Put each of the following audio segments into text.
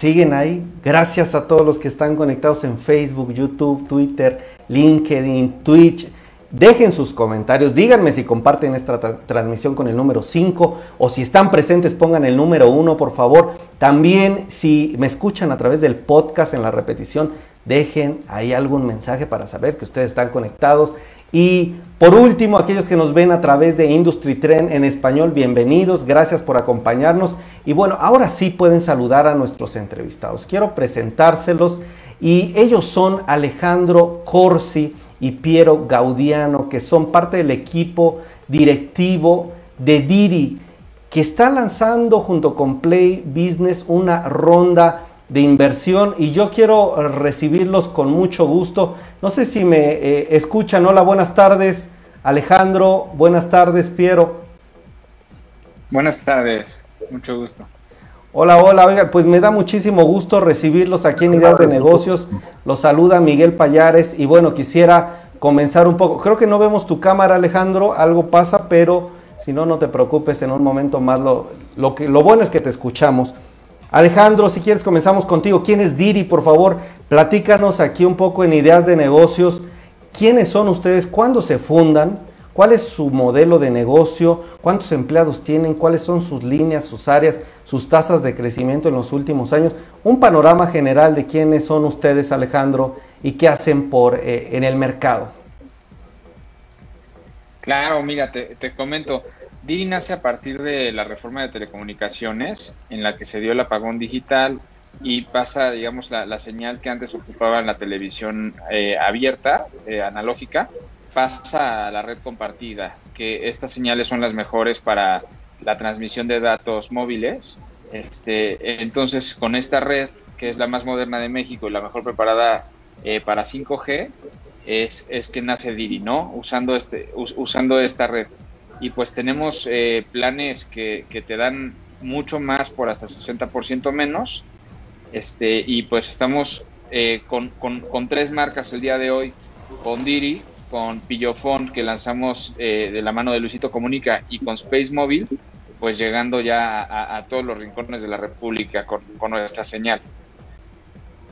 siguen ahí. Gracias a todos los que están conectados en Facebook, YouTube, Twitter, LinkedIn, Twitch. Dejen sus comentarios, díganme si comparten esta transmisión con el número 5 o si están presentes pongan el número 1 por favor. También si me escuchan a través del podcast en la repetición, dejen ahí algún mensaje para saber que ustedes están conectados. Y por último, aquellos que nos ven a través de Industry Trend en español, bienvenidos, gracias por acompañarnos. Y bueno, ahora sí pueden saludar a nuestros entrevistados. Quiero presentárselos y ellos son Alejandro Corsi y Piero Gaudiano, que son parte del equipo directivo de Diri, que está lanzando junto con Play Business una ronda de inversión y yo quiero recibirlos con mucho gusto. No sé si me eh, escuchan. Hola, buenas tardes Alejandro, buenas tardes Piero. Buenas tardes, mucho gusto. Hola, hola, oiga, pues me da muchísimo gusto recibirlos aquí en Ideas de Negocios. Los saluda Miguel Payares y bueno, quisiera comenzar un poco. Creo que no vemos tu cámara, Alejandro, algo pasa, pero si no, no te preocupes, en un momento más lo, lo, que, lo bueno es que te escuchamos. Alejandro, si quieres comenzamos contigo. ¿Quién es Diri? Por favor, platícanos aquí un poco en Ideas de Negocios. ¿Quiénes son ustedes? ¿Cuándo se fundan? ¿Cuál es su modelo de negocio? ¿Cuántos empleados tienen? ¿Cuáles son sus líneas, sus áreas, sus tasas de crecimiento en los últimos años? Un panorama general de quiénes son ustedes, Alejandro, y qué hacen por, eh, en el mercado. Claro, mira, te, te comento. Diri nace a partir de la reforma de telecomunicaciones, en la que se dio el apagón digital y pasa, digamos, la, señal que antes ocupaba en la televisión eh, abierta, eh, analógica, pasa a la red compartida, que estas señales son las mejores para la transmisión de datos móviles. Este, entonces, con esta red, que es la más moderna de México y la mejor preparada eh, para 5G, es, es, que nace Diri, ¿no? Usando, este, usando esta red. Y pues tenemos eh, planes que, que, te dan mucho más por hasta 60% menos. Este, y pues estamos eh, con, con, tres marcas el día de hoy, con Diri, con Pillofón que lanzamos eh, de la mano de Luisito Comunica y con Space Mobile, pues llegando ya a, todos los rincones de la República con, con, nuestra señal.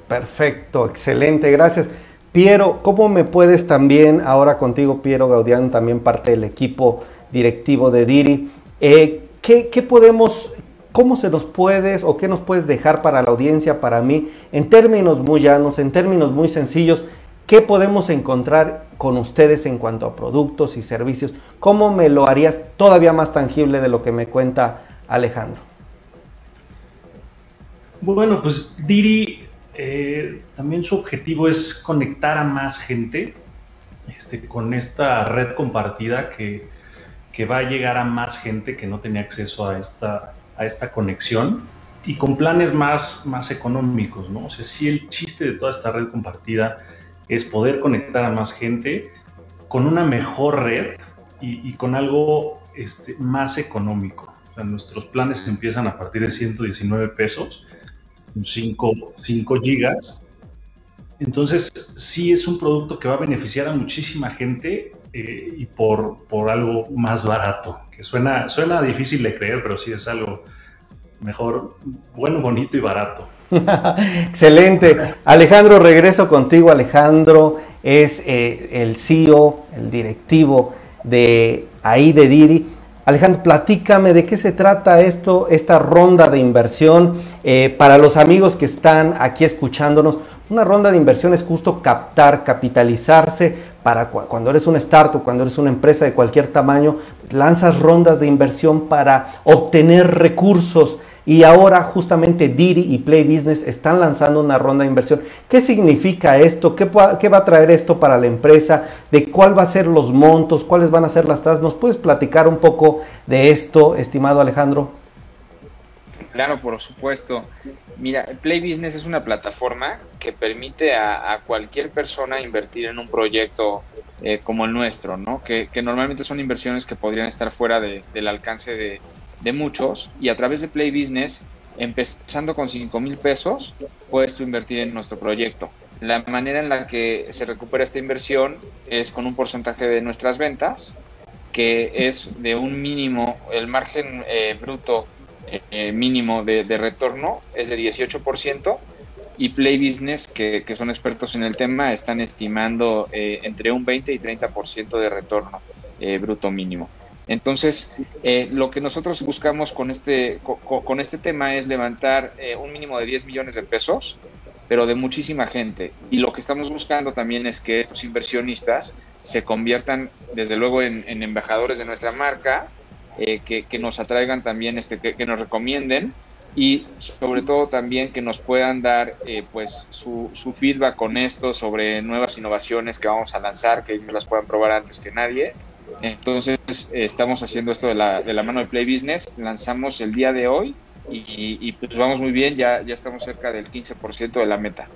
Perfecto, excelente, gracias. Piero, ¿cómo me puedes también, ahora contigo Piero Gaudiano, también parte del equipo directivo de Diri, eh, ¿qué, ¿qué, podemos, cómo se nos puedes o qué nos puedes dejar para la audiencia, para mí, en términos muy llanos, en términos muy sencillos, ¿Qué podemos encontrar con ustedes en cuanto a productos y servicios? ¿Cómo me lo harías todavía más tangible de lo que me cuenta Alejandro? Bueno, pues Diri eh, también su objetivo es conectar a más gente este, con esta red compartida que, que, va a llegar a más gente que no tenía acceso a esta, a esta conexión y con planes más, más económicos, ¿no? O sea, si el chiste de toda esta red compartida es poder conectar a más gente con una mejor red y, con algo este, más económico. nuestros planes empiezan a partir de 119 pesos, 5, 5 gigas. Entonces, sí es un producto que va a beneficiar a muchísima gente y por, por algo más barato, que suena, suena difícil de creer, pero sí es algo mejor, bueno, bonito y barato. Excelente. Alejandro, regreso contigo. Alejandro es eh, el CEO, el directivo de ahí de Diri. Alejandro, platícame de qué se trata esto, esta ronda de inversión. Eh, para los amigos que están aquí escuchándonos, una ronda de inversión es justo captar, capitalizarse para cuando eres un startup, cuando eres una empresa de cualquier tamaño, lanzas rondas de inversión para obtener recursos y ahora justamente Diri y Play Business están lanzando una ronda de inversión. ¿Qué significa esto? ¿Qué, ¿Qué, va a traer esto para la empresa? ¿De cuál va a ser los montos? ¿Cuáles van a ser las tasas? ¿Nos puedes platicar un poco de esto, estimado Alejandro? Claro, por supuesto. Mira, Play Business es una plataforma que permite a, cualquier persona invertir en un proyecto eh, como el nuestro, ¿no? Que, normalmente son inversiones que podrían estar fuera del alcance de, muchos y a través de Play Business, empezando con 5 mil pesos, puedes invertir en nuestro proyecto. La manera en la que se recupera esta inversión es con un porcentaje de nuestras ventas, que es de un mínimo, el margen eh, bruto eh, mínimo de, retorno es de 18% y Play Business, que, son expertos en el tema, están estimando eh, entre un 20 y 30% de retorno eh, bruto mínimo. Entonces, lo que nosotros buscamos con este, con, este tema es levantar un mínimo de 10 millones de pesos, pero de muchísima gente. Y lo que estamos buscando también es que estos inversionistas se conviertan, desde luego, en embajadores de nuestra marca, eh, que, nos atraigan también, este, que, nos recomienden y sobre todo también que nos puedan dar eh, pues su, feedback con esto sobre nuevas innovaciones que vamos a lanzar, que ellos las puedan probar antes que nadie. Entonces eh, estamos haciendo esto de la, de la mano de Play Business, lanzamos el día de hoy y, y pues vamos muy bien, ya, ya estamos cerca del 15% de la meta.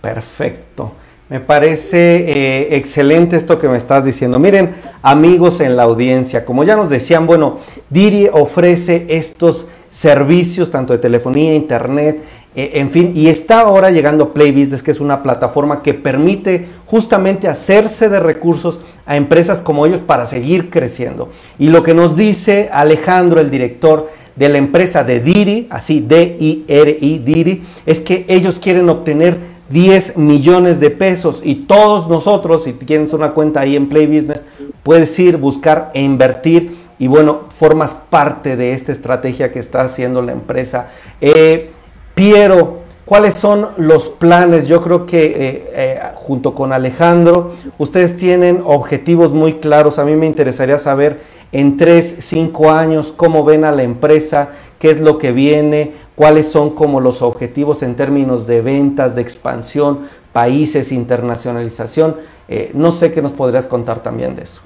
Perfecto. Me parece eh, excelente esto que me estás diciendo. Miren, amigos en la audiencia, como ya nos decían, bueno, Diri ofrece estos servicios tanto de telefonía, internet, eh, en fin, y está ahora llegando Play Business, que es una plataforma que permite justamente hacerse de recursos a empresas como ellos para seguir creciendo. Y lo que nos dice Alejandro, el director de la empresa de Diri, así D-I-R-I, Diri, es que ellos quieren obtener 10 millones de pesos y todos nosotros, si tienes una cuenta ahí en Play Business, puedes ir, buscar e invertir y bueno, formas parte de esta estrategia que está haciendo la empresa. Eh, Piero, ¿cuáles son los planes? Yo creo que eh, eh, junto con Alejandro, ustedes tienen objetivos muy claros. A mí me interesaría saber en 3, 5 años cómo ven a la empresa, qué es lo que viene, cuáles son como los objetivos en términos de ventas, de expansión, países, internacionalización. Eh, no sé qué nos podrías contar también de eso.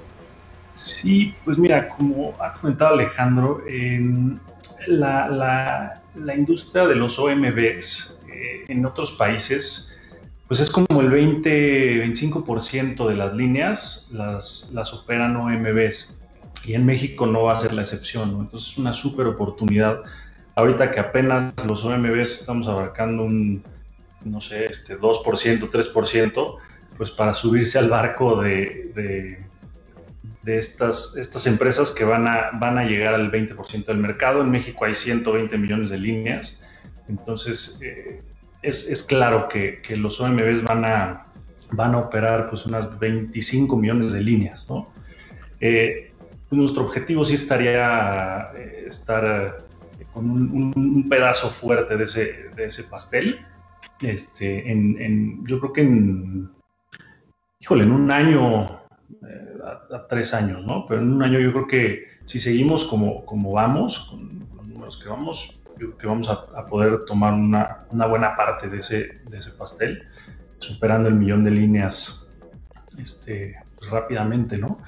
Sí, pues mira, como ha comentado Alejandro, la, industria de los OMBs eh, en otros países, pues es como el 20-25% de las líneas las, las operan OMBs y en México no va a ser la excepción, entonces es una súper oportunidad ahorita que apenas los OMBs estamos abarcando un, no sé, este 2%, 3%, pues para subirse al barco de, de, estas, estas empresas que van a, van a llegar al 20% del mercado. En México hay 120 millones de líneas, entonces eh, es, es, claro que, que, los OMBs van a, van a operar pues unas 25 millones de líneas, ¿no? Eh, nuestro objetivo sí estaría eh, estar con un, pedazo fuerte de ese, de ese pastel. Este, en, yo creo que en, híjole, en un año, eh, a, tres años, ¿no? Pero en un año yo creo que si seguimos como, como vamos, con los números que vamos, yo creo que vamos a, poder tomar una, una, buena parte de ese, de ese pastel, superando el millón de líneas este, pues, rápidamente, ¿no?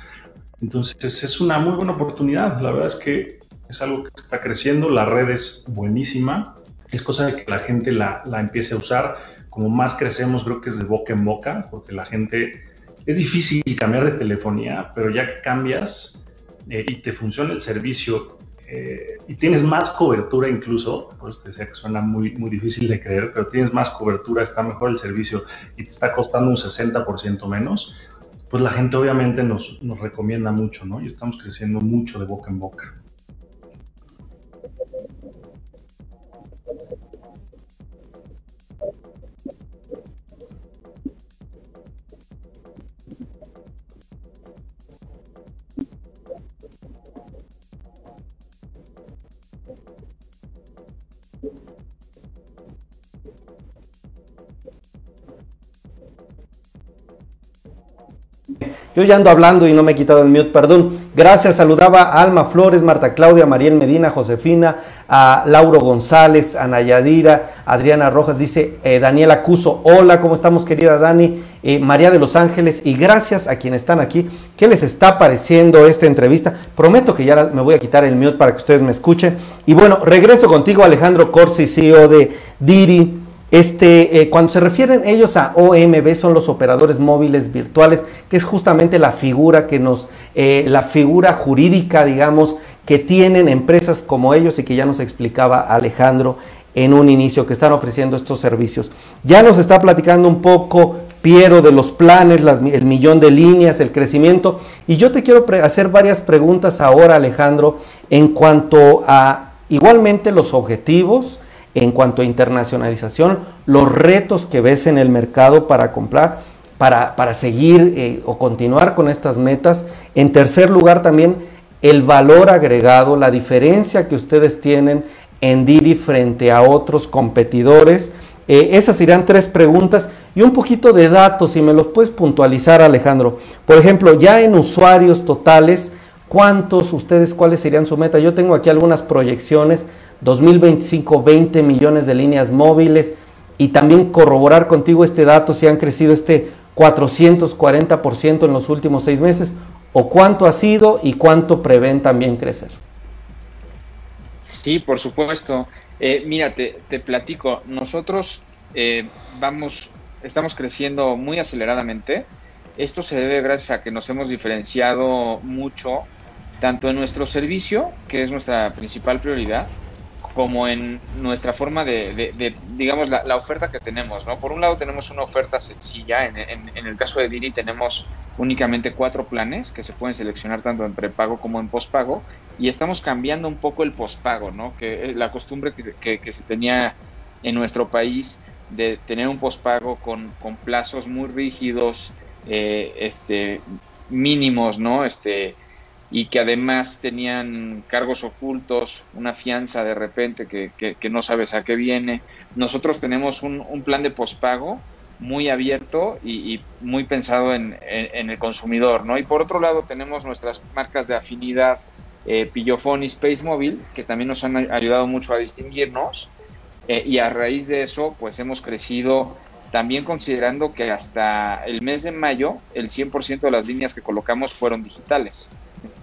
Entonces es una muy buena oportunidad. La verdad es que es algo que está creciendo, la red es buenísima, es cosa de que la gente la, empiece a usar. Como más crecemos, creo que es de boca en boca, porque la gente es difícil cambiar de telefonía, pero ya que cambias eh, y te funciona el servicio eh, y tienes más cobertura incluso, por eso te decía que suena muy, muy difícil de creer, pero tienes más cobertura, está mejor el servicio y te está costando un 60% menos, pues la gente obviamente nos, nos recomienda mucho, ¿no? Y estamos creciendo mucho de boca en boca. Yo ya ando hablando y no me he quitado el mute, perdón. Gracias, saludaba a Alma Flores, Marta Claudia, Mariel Medina, Josefina, a Lauro González, a Nayadira, Adriana Rojas, dice eh, Daniela Cuso, hola, ¿cómo estamos querida Dani? Eh, María de los Ángeles, y gracias a quienes están aquí. ¿Qué les está pareciendo esta entrevista? Prometo que ya me voy a quitar el mute para que ustedes me escuchen. Y bueno, regreso contigo Alejandro Corsi, CEO de Diri. Este, eh, cuando se refieren ellos a OMB, son los operadores móviles virtuales, que es justamente la figura que nos, eh, la figura jurídica, digamos, que tienen empresas como ellos y que ya nos explicaba Alejandro en un inicio, que están ofreciendo estos servicios. Ya nos está platicando un poco Piero de los planes, el millón de líneas, el crecimiento, y yo te quiero hacer varias preguntas ahora, Alejandro, en cuanto a igualmente los objetivos en cuanto a internacionalización, los retos que ves en el mercado para comprar, para, para seguir eh, o continuar con estas metas. En tercer lugar también el valor agregado, la diferencia que ustedes tienen en Diri frente a otros competidores. Eh, esas serían tres preguntas y un poquito de datos, si me los puedes puntualizar Alejandro. Por ejemplo, ya en usuarios totales, ¿cuántos ustedes, cuáles serían su meta? Yo tengo aquí algunas proyecciones, 2025, 20 millones de líneas móviles y también corroborar contigo este dato, si han crecido este 440% en los últimos seis meses, o cuánto ha sido y cuánto prevén también crecer. Sí, por supuesto. Eh, mira, te, platico. Nosotros eh, vamos, estamos creciendo muy aceleradamente. Esto se debe gracias a que nos hemos diferenciado mucho, tanto en nuestro servicio, que es nuestra principal prioridad, como en nuestra forma de, digamos, la, oferta que tenemos, ¿no? Por un lado tenemos una oferta sencilla, en, en, el caso de Diri tenemos únicamente cuatro planes que se pueden seleccionar tanto en prepago como en pospago, y estamos cambiando un poco el pospago, ¿no? Que la costumbre que, que, se tenía en nuestro país de tener un pospago con, con plazos muy rígidos, eh, este, mínimos, ¿no? Este, y que además tenían cargos ocultos, una fianza de repente que, que, no sabes a qué viene. Nosotros tenemos un, un plan de pospago muy abierto y, muy pensado en, en, el consumidor, ¿no? Y por otro lado tenemos nuestras marcas de afinidad eh, Pillofón y Space Mobile, que también nos han ayudado mucho a distinguirnos. Eh, y a raíz de eso, pues hemos crecido también considerando que hasta el mes de mayo el 100% de las líneas que colocamos fueron digitales.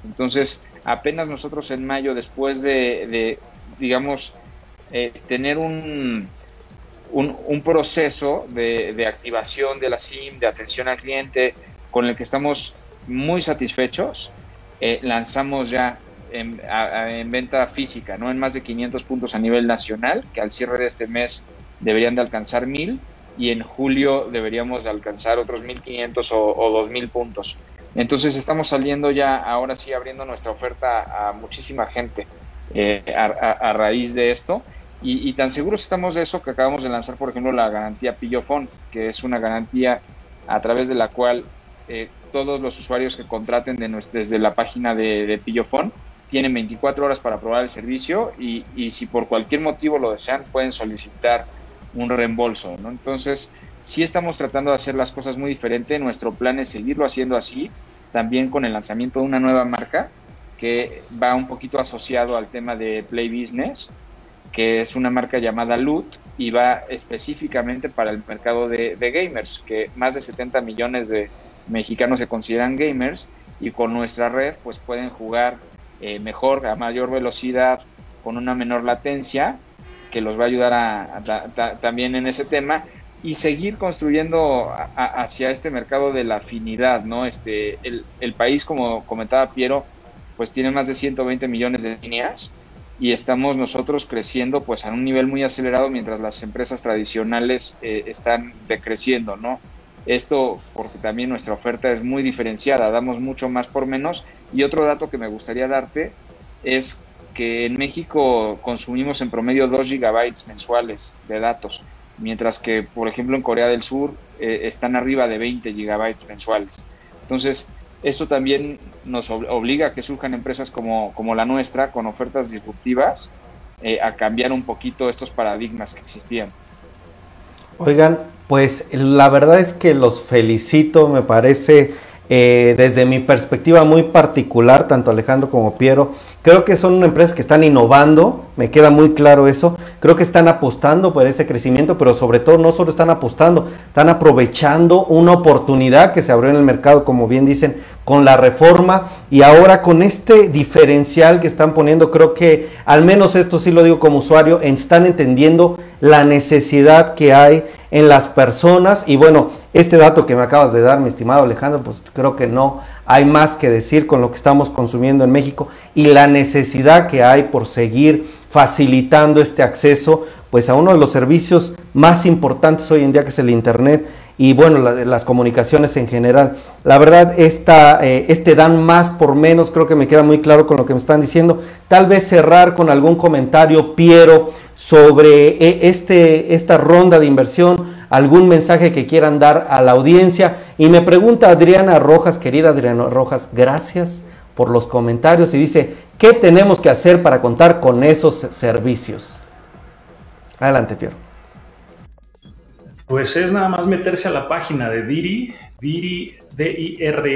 Entonces, apenas nosotros en mayo, después de, digamos, eh, tener un, un, proceso de, de, activación de la SIM, de atención al cliente, con el que estamos muy satisfechos, eh, lanzamos ya en, en, venta física, ¿no? En más de 500 puntos a nivel nacional, que al cierre de este mes deberían de alcanzar 1000 y en julio deberíamos de alcanzar otros 1500 o, o 2000 puntos. Entonces estamos saliendo ya, ahora sí, abriendo nuestra oferta a muchísima gente eh, a, raíz de esto. Y, tan seguros estamos de eso que acabamos de lanzar, por ejemplo, la garantía Pillofón, que es una garantía a través de la cual eh, todos los usuarios que contraten desde la página de, de Pillofón tienen 24 horas para probar el servicio y, y, si por cualquier motivo lo desean pueden solicitar un reembolso. ¿no? Entonces, sí estamos tratando de hacer las cosas muy diferente. Nuestro plan es seguirlo haciendo así, también con el lanzamiento de una nueva marca que va un poquito asociado al tema de Play Business, que es una marca llamada Loot y va específicamente para el mercado de, gamers, que más de 70 millones de mexicanos se consideran gamers y con nuestra red pues pueden jugar eh, mejor, a mayor velocidad, con una menor latencia, que los va a ayudar a, también en ese tema y seguir construyendo hacia este mercado de la afinidad, ¿no? Este, el, el, país, como comentaba Piero, pues tiene más de 120 millones de líneas y estamos nosotros creciendo pues a un nivel muy acelerado mientras las empresas tradicionales eh, están decreciendo, ¿no? Esto porque también nuestra oferta es muy diferenciada, damos mucho más por menos. Y otro dato que me gustaría darte es que en México consumimos en promedio 2 gigabytes mensuales de datos mientras que, por ejemplo, en Corea del Sur eh, están arriba de 20 gigabytes mensuales. Entonces, esto también nos obliga a que surjan empresas como, como la nuestra, con ofertas disruptivas, eh, a cambiar un poquito estos paradigmas que existían. Oigan, pues la verdad es que los felicito, me parece eh, desde mi perspectiva muy particular, tanto Alejandro como Piero, creo que son empresas que están innovando, me queda muy claro eso, creo que están apostando por ese crecimiento, pero sobre todo no solo están apostando, están aprovechando una oportunidad que se abrió en el mercado, como bien dicen, con la reforma. Y ahora con este diferencial que están poniendo, creo que al menos esto sí lo digo como usuario, están entendiendo la necesidad que hay en las personas. Y bueno, este dato que me acabas de dar, mi estimado Alejandro, pues creo que no hay más que decir con lo que estamos consumiendo en México y la necesidad que hay por seguir facilitando este acceso pues a uno de los servicios más importantes hoy en día que es el internet y bueno, las comunicaciones en general. La verdad, esta, eh, este dan más por menos, creo que me queda muy claro con lo que me están diciendo. Tal vez cerrar con algún comentario, Piero, sobre eh, este, esta ronda de inversión, algún mensaje que quieran dar a la audiencia. Y me pregunta Adriana Rojas, querida Adriana Rojas, gracias por los comentarios y dice, ¿qué tenemos que hacer para contar con esos servicios? Adelante, Piero. Pues es nada más meterse a la página de Diri, diri.mx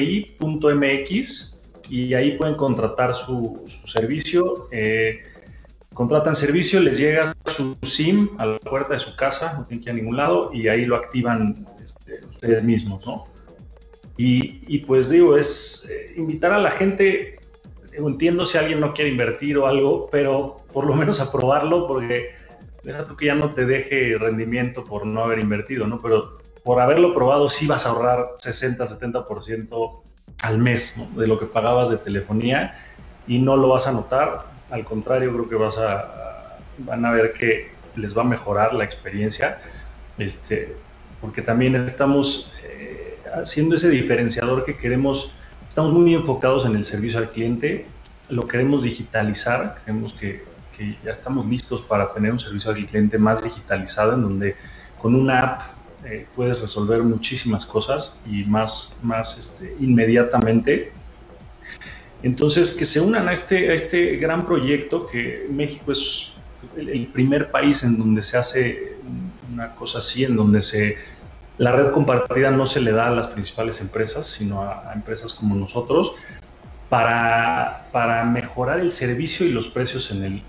y ahí pueden contratar su, servicio. Eh, contratan servicio, les llega su SIM a la puerta de su casa, no tienen que ir a ningún lado, y ahí lo activan este, ustedes mismos, ¿no? Y, pues digo, es eh, invitar a la gente, entiendo si alguien no quiere invertir o algo, pero por lo menos a probarlo, porque deja tú que ya no te deje rendimiento por no haber invertido, ¿no? Pero por haberlo probado sí vas a ahorrar 60, 70% al mes de lo que pagabas de telefonía y no lo vas a notar. Al contrario, creo que vas a, van a ver que les va a mejorar la experiencia, este, porque también estamos eh, haciendo ese diferenciador que queremos, estamos muy enfocados en el servicio al cliente, lo queremos digitalizar, queremos que que ya estamos listos para tener un servicio al cliente más digitalizado, en donde con una app eh, puedes resolver muchísimas cosas y más, más este, inmediatamente. Entonces, que se unan a este, a este gran proyecto, que México es el, primer país en donde se hace una cosa así, en donde se, la red compartida no se le da a las principales empresas, sino a, empresas como nosotros para, para mejorar el servicio y los precios en,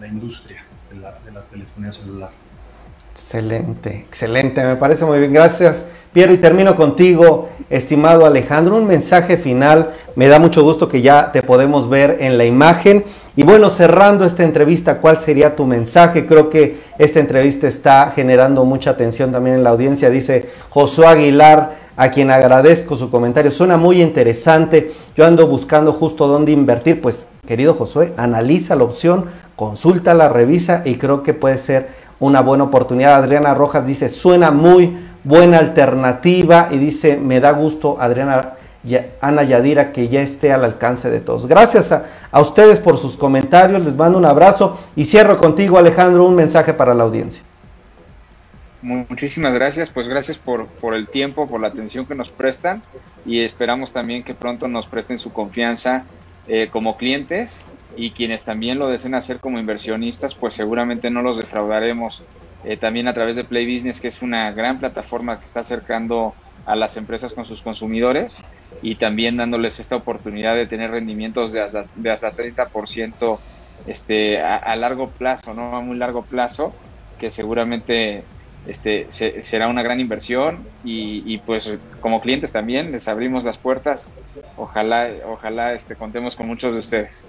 la industria de la, de la, telefonía celular. Excelente, excelente, me parece muy bien. Gracias, Piero. Y termino contigo, estimado Alejandro. Un mensaje final. Me da mucho gusto que ya te podemos ver en la imagen. Y bueno, cerrando esta entrevista, ¿cuál sería tu mensaje? Creo que esta entrevista está generando mucha atención también en la audiencia. Dice Josué Aguilar, a quien agradezco su comentario. Suena muy interesante. Yo ando buscando justo dónde invertir. Pues, querido Josué, analiza la opción, consulta la revisa y creo que puede ser una buena oportunidad. Adriana Rojas dice, suena muy buena alternativa y dice, me da gusto, Adriana Ana Yadira, que ya esté al alcance de todos. Gracias a, ustedes por sus comentarios, les mando un abrazo y cierro contigo, Alejandro, un mensaje para la audiencia. Muchísimas gracias, pues gracias por, por el tiempo, por la atención que nos prestan y esperamos también que pronto nos presten su confianza eh, como clientes y quienes también lo deseen hacer como inversionistas, pues seguramente no los defraudaremos eh, también a través de Play Business, que es una gran plataforma que está acercando a las empresas con sus consumidores y también dándoles esta oportunidad de tener rendimientos de hasta, de hasta 30% este, a, largo plazo, ¿no? A muy largo plazo, que seguramente este, será una gran inversión y, pues como clientes también les abrimos las puertas. Ojalá, ojalá este, contemos con muchos de ustedes.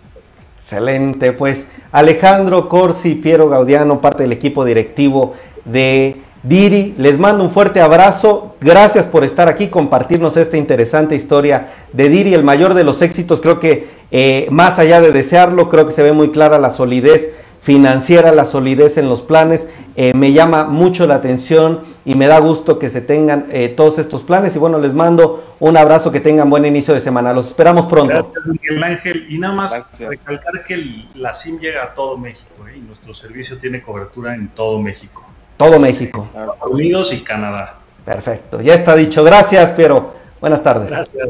Excelente, pues Alejandro Corsi, Piero Gaudiano, parte del equipo directivo de Diri, les mando un fuerte abrazo, gracias por estar aquí, compartirnos esta interesante historia de Diri, el mayor de los éxitos, creo que eh, más allá de desearlo, creo que se ve muy clara la solidez financiera, la solidez en los planes. Eh, me llama mucho la atención y me da gusto que se tengan eh, todos estos planes. Y bueno, les mando un abrazo, que tengan buen inicio de semana. Los esperamos pronto. Gracias, Miguel Ángel. Y nada más recalcar que la SIM llega a todo México ¿eh? y nuestro servicio tiene cobertura en todo México. Todo México. Estados Unidos y Canadá. Perfecto, ya está dicho. Gracias, Piero. Buenas tardes. Gracias.